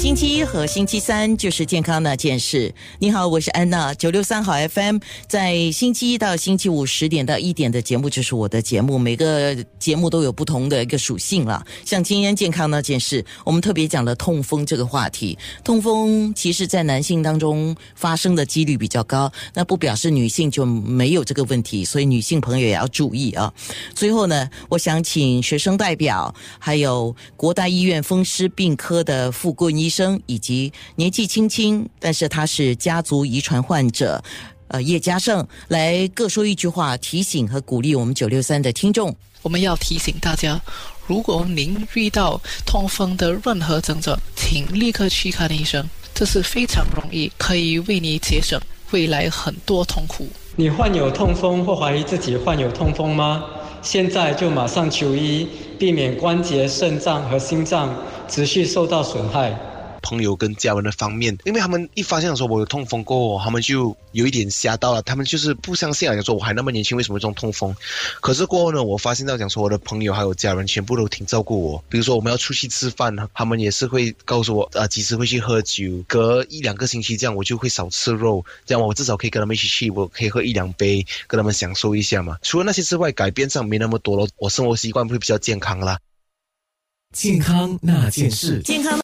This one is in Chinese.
星期一和星期三就是健康那件事。你好，我是安娜，九六三好 FM，在星期一到星期五十点到一点的节目就是我的节目，每个节目都有不同的一个属性了。像今天健康那件事，我们特别讲了痛风这个话题。痛风其实在男性当中发生的几率比较高，那不表示女性就没有这个问题，所以女性朋友也要注意啊。最后呢，我想请学生代表，还有国大医院风湿病科的傅棍医。生以及年纪轻轻，但是他是家族遗传患者，呃，叶嘉胜来各说一句话，提醒和鼓励我们九六三的听众。我们要提醒大家，如果您遇到痛风的任何症状，请立刻去看医生，这是非常容易，可以为你节省未来很多痛苦。你患有痛风或怀疑自己患有痛风吗？现在就马上求医，避免关节、肾脏和心脏持续受到损害。朋友跟家人的方面，因为他们一发现说我有痛风过后，他们就有一点吓到了，他们就是不相信啊，讲说我还那么年轻，为什么这种痛风？可是过后呢，我发现到讲说我的朋友还有家人全部都挺照顾我，比如说我们要出去吃饭，他们也是会告诉我，呃，几时会去喝酒，隔一两个星期这样我就会少吃肉，这样我至少可以跟他们一起去，我可以喝一两杯，跟他们享受一下嘛。除了那些之外，改变上没那么多了，我生活习惯会比较健康啦。健康那件事，健康。